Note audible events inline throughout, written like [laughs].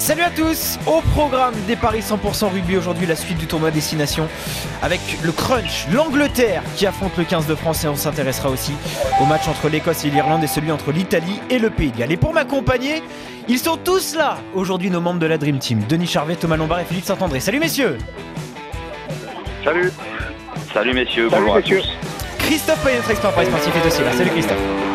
Salut à tous Au programme des Paris 100% rugby aujourd'hui, la suite du tournoi Destination avec le crunch, l'Angleterre qui affronte le 15 de France et on s'intéressera aussi au match entre l'Écosse et l'Irlande et celui entre l'Italie et le Pays de Galles. Et pour m'accompagner, ils sont tous là aujourd'hui nos membres de la Dream Team, Denis Charvet, Thomas Lombard et Philippe Saint-André. Salut messieurs Salut Salut messieurs, Salut bonjour messieurs. à tous. Christophe Payet, notre expert Paris sportif est aussi là. Salut Christophe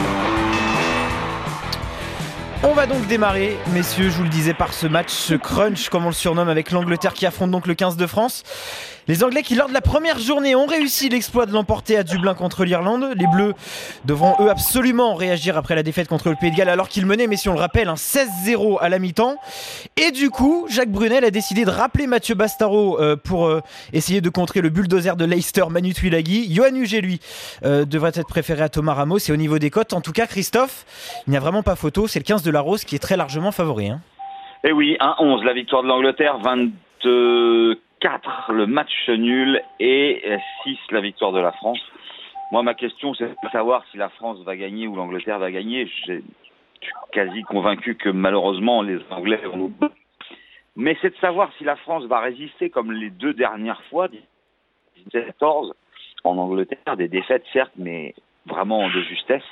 on va donc démarrer, messieurs, je vous le disais, par ce match, ce crunch, comme on le surnomme, avec l'Angleterre qui affronte donc le 15 de France. Les Anglais qui, lors de la première journée, ont réussi l'exploit de l'emporter à Dublin contre l'Irlande. Les Bleus devront, eux, absolument réagir après la défaite contre le Pays de Galles, alors qu'ils menaient, mais si on le rappelle, un 16-0 à la mi-temps. Et du coup, Jacques Brunel a décidé de rappeler Mathieu Bastaro euh, pour euh, essayer de contrer le bulldozer de Leicester, Manu Tuilagi. Johan Huget, lui, euh, devrait être préféré à Thomas Ramos. Et au niveau des cotes, en tout cas, Christophe, il n'y a vraiment pas photo. C'est le 15 de la Rose qui est très largement favori. Hein. Et oui, 1-11, la victoire de l'Angleterre, 24 le match nul et 6 la victoire de la France. Moi, ma question, c'est de savoir si la France va gagner ou l'Angleterre va gagner. Je suis quasi convaincu que malheureusement, les Anglais vont nous. Mais c'est de savoir si la France va résister comme les deux dernières fois, 14 en Angleterre, des défaites certes, mais vraiment de justesse,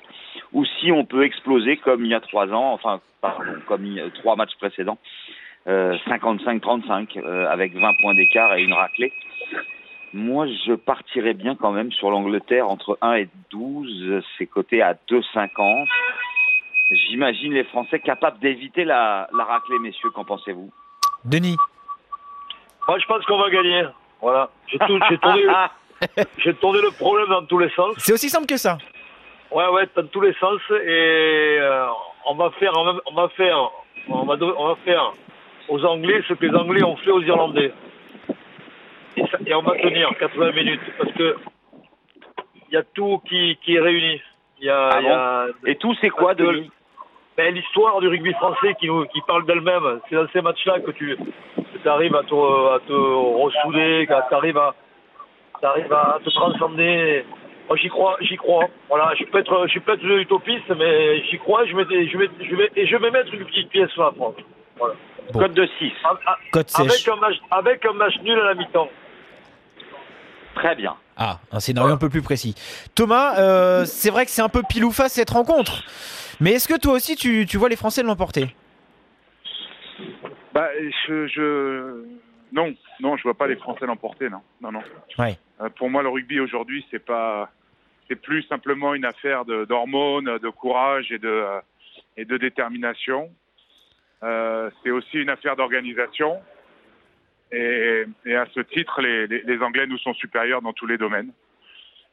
ou si on peut exploser comme il y a trois ans, enfin, pardon, comme trois matchs précédents, euh, 55-35, euh, avec 20 points d'écart et une raclée. Moi, je partirais bien quand même sur l'Angleterre entre 1 et 12, c'est coté à 2,50. J'imagine les Français capables d'éviter la, la raclée, messieurs, qu'en pensez-vous? Denis Moi, je pense qu'on va gagner. Voilà. [laughs] J'ai tourné, le problème dans tous les sens. C'est aussi simple que ça. Ouais, ouais, dans tous les sens. Et euh, on va faire, on va, on va faire, on va, on va faire aux Anglais ce que les Anglais ont fait aux Irlandais. Et, ça- et on va tenir 80 minutes parce que il y a tout qui, qui est réuni. Y a, Ah il y a- Et tout, c'est quoi, Denis? ben, l'histoire du rugby français qui, nous, qui parle d'elle-même. C'est dans ces matchs-là que tu arrives à te, à te ressouder, que tu arrives à, t'arrives à te transcender. Moi, j'y crois, j'y crois. Voilà, je peux être, je peux être utopiste, mais j'y crois. Je vais, je vais, je vais, et je vais mettre une petite pièce sur la France. Voilà. Bon. Code de 6. A- a- Code Avec un match, avec un match nul à la mi-temps. Très bien. Ah, un scénario un peu plus précis. Thomas, euh, c'est vrai que c'est un peu pile ou face cette rencontre. Mais est-ce que toi aussi tu, tu vois les Français l'emporter? Bah, je, je, non, non, je vois pas les Français l'emporter, non, non, non. Ouais. Euh, pour moi, le rugby aujourd'hui, c'est pas, c'est plus simplement une affaire de- d'hormones, de, courage et de euh, et de détermination. Euh, c'est aussi une affaire d'organisation. Et, et à ce titre, les, les, les Anglais nous sont supérieurs dans tous les domaines.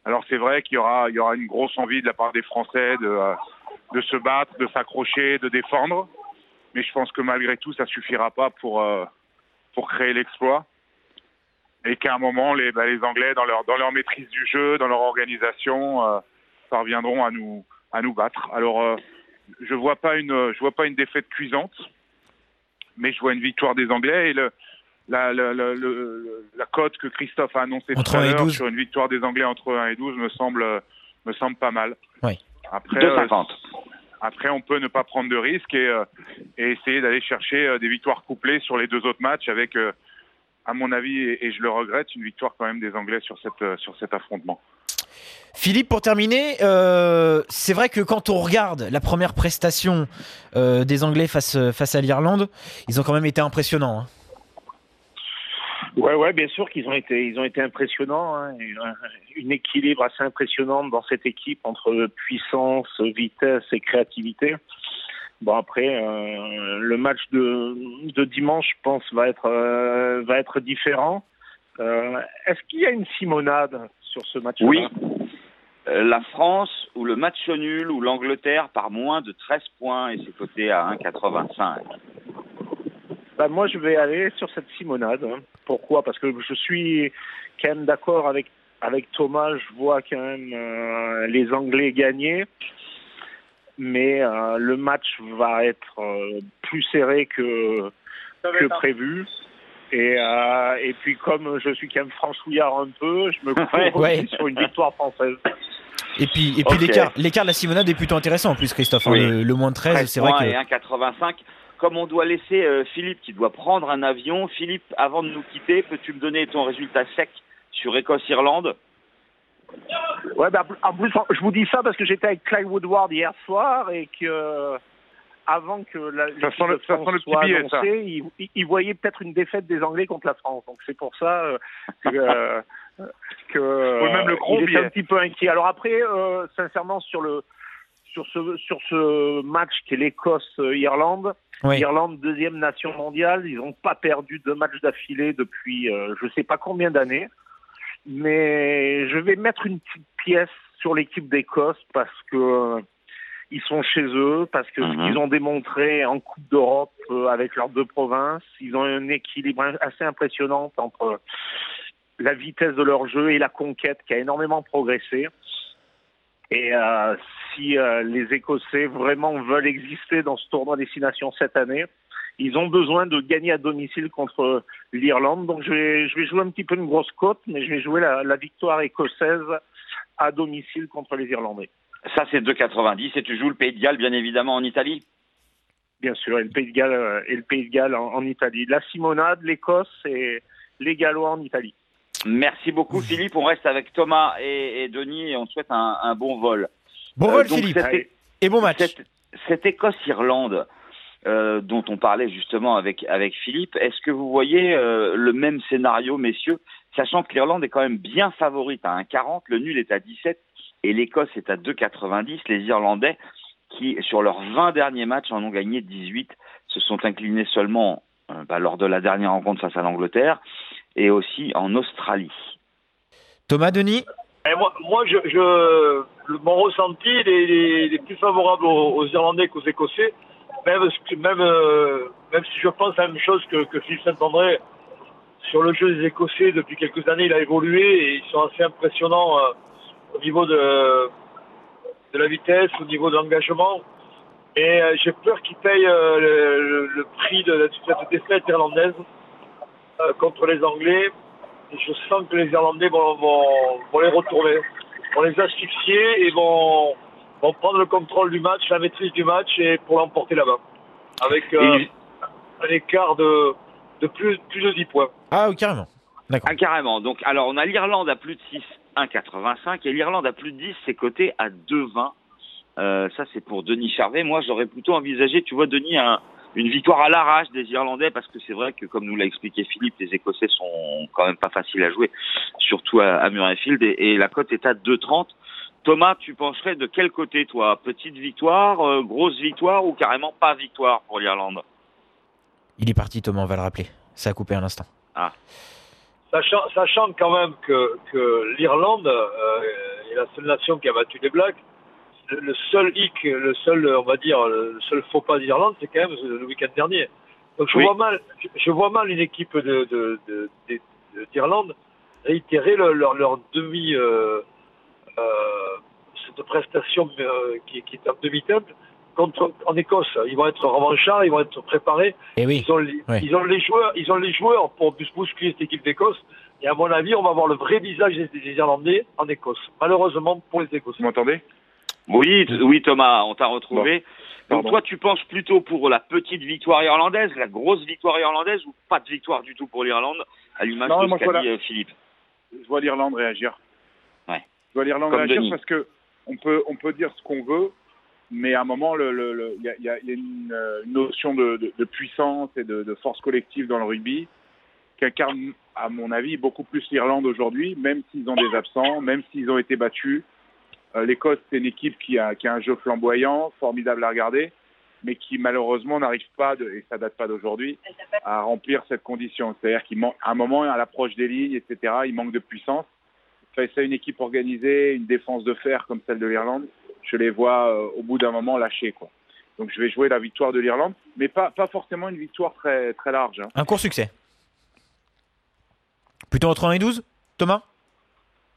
Alors c'est vrai qu'il y aura, il y aura une grosse envie de la part des Français de, euh, de se battre, de s'accrocher, de défendre. Mais je pense que malgré tout, ça suffira pas pour, euh, pour créer l'exploit. Et qu'à un moment, les, bah, les Anglais, dans leur, dans leur maîtrise du jeu, dans leur organisation, euh, parviendront à nous, à nous battre. Alors, je vois pas une, je vois pas une défaite cuisante, mais je vois une victoire des Anglais et le, la, la, la, le- la cote que Christophe a annoncée Entre tout à 1 et l'heure 12. sur une victoire des Anglais entre 1 et 12 me semble, me semble pas mal. Oui. Après, euh, 2,50. après, on peut ne pas prendre de risques et, euh, et essayer d'aller chercher euh, des victoires couplées sur les deux autres matchs avec, euh, à mon avis, et, et je le regrette, une victoire quand même des Anglais sur, cette, euh, sur cet affrontement. Philippe, pour terminer, euh, c'est vrai que quand on regarde la première prestation euh, des Anglais face, face à l'Irlande, ils ont quand même été impressionnants. hein. Ouais, ouais, bien sûr qu'ils ont été, ils ont été impressionnants. Hein. Une, équilibre assez impressionnante dans cette équipe entre puissance, vitesse et créativité. Bon après, euh, le match de, de dimanche, je pense, va être va être différent. Est-ce qu'il y a une simonade sur ce match-là Oui. Euh, la France ou le match nul ou l'Angleterre par moins de 13 points et c'est coté à 1,85. Bah, moi, je vais aller sur cette simonade. hein. Pourquoi? Parce que je suis quand même d'accord avec avec Thomas. Je vois quand même euh, les Anglais gagner, mais euh, le match va être euh, plus serré que, que prévu. Et, euh, et puis comme je suis quand même franchouillard un peu, je me [laughs] couvre Ouais. sur une victoire française. Et puis, et puis l'écart, l'écart de la Simonade est plutôt intéressant en plus, Christophe. hein, Oui. le, le moins de 13, c'est vrai que. et 1,85. Comme on doit laisser euh, Philippe qui doit prendre un avion, Philippe, avant de nous quitter, peux-tu me donner ton résultat sec sur Écosse-Irlande? Ouais, bah, en plus, je vous dis ça parce que j'étais avec Clyde Woodward hier soir et que avant que la l'équipe sent le- de ça France sent le petit soit billet, ça. annoncée, il, il- il voyait peut-être une défaite des Anglais contre la France. Donc c'est pour ça euh, que, euh, que Oui, même le gros il billet. un petit peu inquiet. Alors après, euh, sincèrement, sur le sur ce sur ce match qui est l'Écosse-Irlande, Oui. Irlande deuxième nation mondiale, ils n'ont pas perdu deux matchs d'affilée depuis euh, je sais pas combien d'années. Mais je vais mettre une petite pièce sur l'équipe d'Écosse parce que euh, ils sont chez eux, parce que Mhm. ce qu'ils ont démontré en Coupe d'Europe euh, avec leurs deux provinces, ils ont un équilibre assez impressionnant entre la vitesse de leur jeu et la conquête qui a énormément progressé. Et euh, si euh, les Écossais vraiment veulent exister dans ce tournoi destination cette année, ils ont besoin de gagner à domicile contre l'Irlande. Donc je vais, je vais jouer un petit peu une grosse cote, mais je vais jouer la, la victoire écossaise à domicile contre les Irlandais. Ça, c'est 2,90. Et tu joues le Pays de Galles, bien évidemment, en Italie? Bien sûr, et le Pays de Galles, euh, et le Pays de Galles en, en Italie. La Simonade, l'Écosse et les Gallois en Italie. Merci beaucoup, Philippe. On reste avec Thomas et, et Denis et on te souhaite un, un bon vol. Bon Euh, vol, donc, Philippe. cette- Et bon match. Cette, cette Écosse-Irlande euh, dont on parlait justement avec, avec Philippe, est-ce que vous voyez euh, le même scénario, messieurs, sachant que l'Irlande est quand même bien favorite à 1,40, le nul est à 17 et l'Écosse est à 2,90. Les Irlandais, qui sur leurs 20 derniers matchs en ont gagné 18, se sont inclinés seulement euh, bah, lors de la dernière rencontre face à l'Angleterre et aussi en Australie. Thomas, Denis? Et moi, moi je, je, le- mon ressenti, il est, il est- il est plus favorable aux, aux Irlandais qu'aux Écossais, même, si- même, euh, même si je pense la même chose que, que Philippe Saint-André sur le jeu des Écossais depuis quelques années, il a évolué et ils sont assez impressionnants euh, au niveau de, de la vitesse, au niveau de l'engagement. Et euh, j'ai peur qu'ils payent euh, le, prix de, de cette défaite irlandaise euh, contre les Anglais. Et je sens que les Irlandais vont, vont, vont les retourner, vont les asphyxier et vont, vont prendre le contrôle du match, la maîtrise du match et pour l'emporter là-bas. Avec euh, Et- un écart de, de plus, plus de 10 points. Ah, oui, carrément. D'accord. Ah, carrément. Donc, alors, on a l'Irlande à plus de 6, 1,85 et l'Irlande à plus de 10, c'est coté à 2,20. Euh, ça, c'est pour Denis Charvet. Moi, j'aurais plutôt envisagé, tu vois, Denis, un- une victoire à l'arrache des Irlandais parce que c'est vrai que, comme nous l'a expliqué Philippe, les Écossais sont quand même pas faciles à jouer, surtout à, à Murrayfield et, et la cote est à 2,30. Thomas, tu pencherais de quel côté, toi? Petite victoire, euh, grosse victoire ou carrément pas victoire pour l'Irlande? Il est parti, Thomas, on va le rappeler. Ça a coupé un instant. Sachant, sachant quand même que, que l'Irlande euh, est la seule nation qui a battu les Blacks, le, seul hic, le seul, on va dire, le seul faux pas d'Irlande, c'est quand même le week-end dernier. Donc je Oui. vois mal, je, je vois mal une équipe de, de, de- d'Irlande réitérer leur, leur, leur demi, euh, euh, cette prestation euh, qui, qui est en demi-teinte contre en Écosse. Ils vont être revanchards, ils vont être préparés. Et Eh oui. Ils ont, les, Ouais. ils ont les joueurs, ils ont les joueurs pour bousculer cette équipe d'Écosse. Et à mon avis, on va voir le vrai visage des, des Irlandais en Écosse. Malheureusement pour les Vous Écossais. m'entendez? Oui, oui Thomas, on t'a retrouvé. Donc toi, tu penches plutôt pour la petite victoire irlandaise, la grosse victoire irlandaise, ou pas de victoire du tout pour l'Irlande, à l'image de ce qu'a dit euh, Philippe? Je vois l'Irlande réagir. Ouais. Je vois l'Irlande réagir Denis. parce que on peut, on peut dire ce qu'on veut, mais à un moment, il y a, y une, euh, une notion de, de- de puissance et de, de force collective dans le rugby qui incarne, à mon avis, beaucoup plus l'Irlande aujourd'hui, même s'ils ont des absents, même s'ils ont été battus. Euh, L'Écosse, c'est une équipe qui a, qui a un jeu flamboyant, formidable à regarder, mais qui malheureusement n'arrive pas, et ça date pas d'aujourd'hui, à remplir cette condition. C'est-à-dire qu'à un moment, à l'approche des lignes, etc., il manque de puissance. Face à une équipe organisée, une défense de fer comme celle de l'Irlande, je les vois euh, au bout d'un moment lâcher. Quoi. Donc je vais jouer la victoire de l'Irlande, mais pas, pas forcément une victoire très, très large. hein. Un court succès. Plutôt entre 1 et 12, Thomas?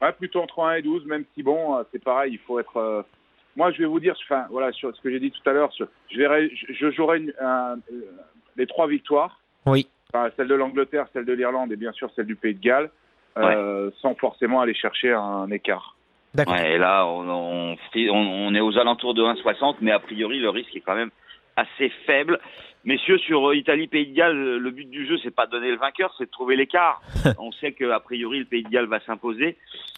Ouais, plutôt entre 1 et 12, même si bon, euh, c'est pareil, il faut être, euh, moi, je vais vous dire, enfin, voilà, sur ce que j'ai dit tout à l'heure, je, je verrai, je, je jouerai une- un- les trois victoires. Oui. Enfin, celle de l'Angleterre, celle de l'Irlande et bien sûr celle du Pays de Galles, euh, sans forcément aller chercher un écart. D'accord. Ouais, et là, on, on, on- on est aux alentours de 1,60, mais a priori, le risque est quand même assez faible. Messieurs, sur euh, Italie-Pays de Galles, le but du jeu, c'est pas de donner le vainqueur, c'est de trouver l'écart. [laughs] on sait qu'a priori, le Pays de Galles va s'imposer.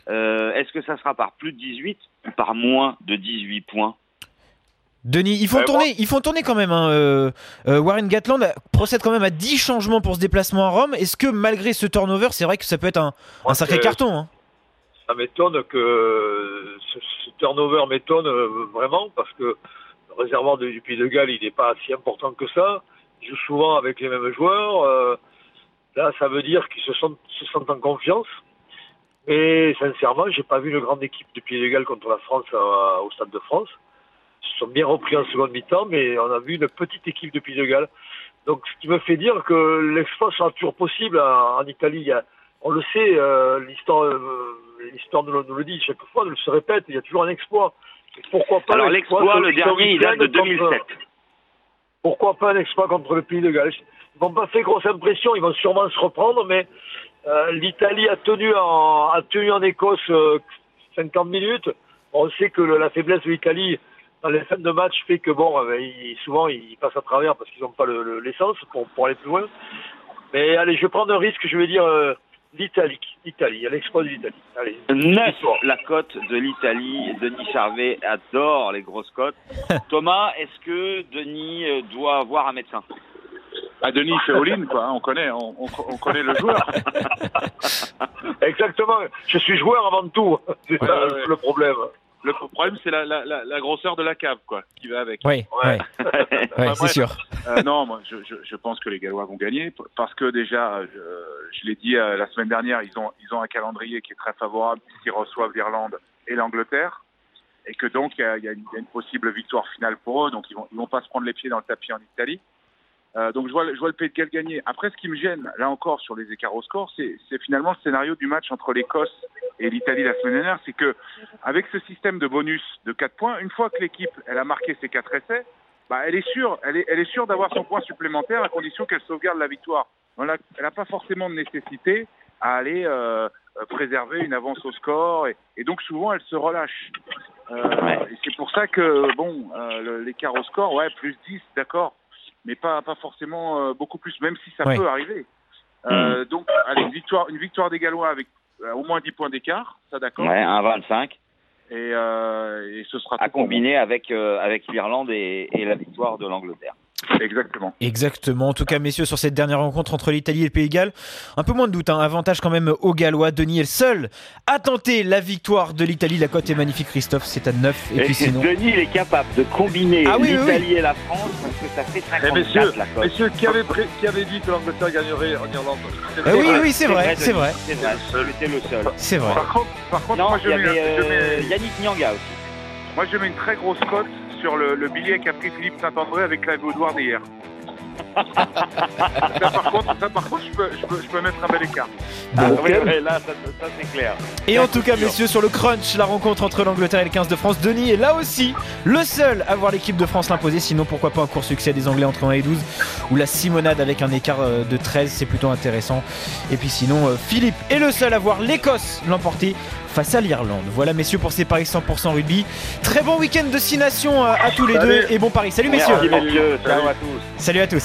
Euh, Est-ce que ça sera par plus de 18 ou par moins de 18 points? Denis, ils font Ouais, tourner, ils font tourner quand même. hein, euh, euh, Warren Gatland procède quand même à 10 changements pour ce déplacement à Rome. Est-ce que malgré ce turnover, c'est vrai que ça peut être un, sacré carton hein? Ça m'étonne que ce, turnover m'étonne euh, vraiment parce que le réservoir du Pays de Galles il n'est pas si important que ça. Il joue souvent avec les mêmes joueurs. euh, là, ça veut dire qu'ils se sentent, se sentent en confiance. Mais sincèrement, j'ai pas vu une grande équipe du Pays de Galles contre la France à- au Stade de France. Ils se sont bien repris en seconde mi-temps, mais on a vu une petite équipe du Pays de Galles. Donc, ce qui me fait dire que l'exploit sera toujours possible en, en Italie. On le sait, euh, l'histoire, euh, l'histoire nous, le- nous le dit chaque fois, nous le se répète, il y a toujours un exploit. Pourquoi pas Alors l'exploit le dernier, il date de week-end contre- 2007. Pourquoi pas un exploit contre le Pays de Galles? Ils vont pas faire grosse impression, ils vont sûrement se reprendre, mais euh, l'Italie a tenu en, a tenu en Écosse euh, 50 minutes. On sait que le- la faiblesse de l'Italie dans les fins de match fait que bon, euh, ils- souvent ils passent à travers parce qu'ils n'ont pas le- le- l'essence pour, pour aller plus loin. Mais allez, je vais prendre un risque, je vais dire euh, l'Italie. L'Italie, l'exploit de l'Italie. Allez. 9, Victoire. la cote de l'Italie. Denis Charvet adore les grosses cotes. [laughs] Thomas, est-ce que Denis euh, doit avoir un médecin? Ah, Denis fait all-in, quoi. hein, on connaît, on, on- on connaît le joueur. [laughs] Exactement. Je suis joueur avant tout. C'est Ouais, ça ouais. le problème. Le problème, c'est la, la, la, la grosseur de la cave, quoi, qui va avec. Oui, Ouais. [laughs] ouais, ouais, Enfin, c'est sûr. Euh, non, moi, je, je, je pense que les Gallois vont gagner parce que déjà, je, je l'ai dit euh, la semaine dernière, ils ont, ils ont un calendrier qui est très favorable puisqu'ils reçoivent l'Irlande et l'Angleterre et que donc il y a, il y a une, il y a une possible victoire finale pour eux, donc ils vont, ils vont pas se prendre les pieds dans le tapis en Italie. Euh, donc je vois, le- je vois le Pays de Galles gagner. Après, ce qui me gêne, là encore, sur les écarts au score, c'est finalement le scénario du match entre l'Écosse et l'Italie la semaine dernière, c'est que avec ce système de bonus de 4 points, une fois que l'équipe elle a marqué ses 4 essais, bah, elle est sûre, elle est, elle est sûre d'avoir son point supplémentaire à condition qu'elle sauvegarde la victoire. On a- elle n'a pas forcément de nécessité à aller euh, préserver une avance au score et, et donc souvent elle se relâche. Euh, et c'est pour ça que bon, euh, l'écart au score, ouais, plus 10, d'accord, mais pas pas forcément euh, beaucoup plus, même si ça Ouais. peut arriver. Euh, Donc, allez, une victoire, une victoire des Gallois avec euh, au moins 10 points d'écart, ça d'accord. Ouais, un 25 Et, euh, et ce sera à tout combiner avec, euh, avec l'Irlande et, et la victoire de l'Angleterre. Exactement. Exactement. En tout cas, messieurs, sur cette dernière rencontre entre l'Italie et le Pays de Galles, un peu moins de doute. hein. Avantage quand même aux Gallois. Denis est le seul à tenter la victoire de l'Italie. La cote est magnifique, Christophe. C'est à 9. Et, puis sinon. Denis, il est capable de combiner Ah oui, oui, l'Italie et la France parce que ça fait 54 Eh, messieurs, la cote. Messieurs, qui avait, pré- qui avait dit que l'Angleterre gagnerait en Irlande? C'est Ah oui, vrai. oui, c'est vrai, c'est Denis, vrai. C'est vrai, c'était le seul. C'est vrai. Par contre, par contre, Non, moi il je y mets, avait je euh, mets- Yannick Nyanga aussi. moi je mets une très grosse cote sur le, le billet qu'a pris Philippe Saint-André avec Clive Woodward hier. Ça par contre, ça, par contre je, peux, je, peux, je peux mettre un bel écart. Ah, oui, oui, là, ça, ça, c'est clair. Et en tout cas, messieurs, sur le crunch, la rencontre entre l'Angleterre et le 15 de France, Denis est là aussi le seul à voir l'équipe de France l'imposer. Sinon, pourquoi pas un court succès des Anglais entre 1 et 12 ou la Simonade avec un écart euh, de 13, c'est plutôt intéressant. Et puis sinon, euh, Philippe est le seul à voir l'Écosse l'emporter face à l'Irlande. Voilà, messieurs, pour ces paris 100% rugby. Très bon week-end de 6 nations à, à tous les Salut. deux et bon pari. Salut, messieurs. Merci, messieurs. Ciao à tous. Salut à tous.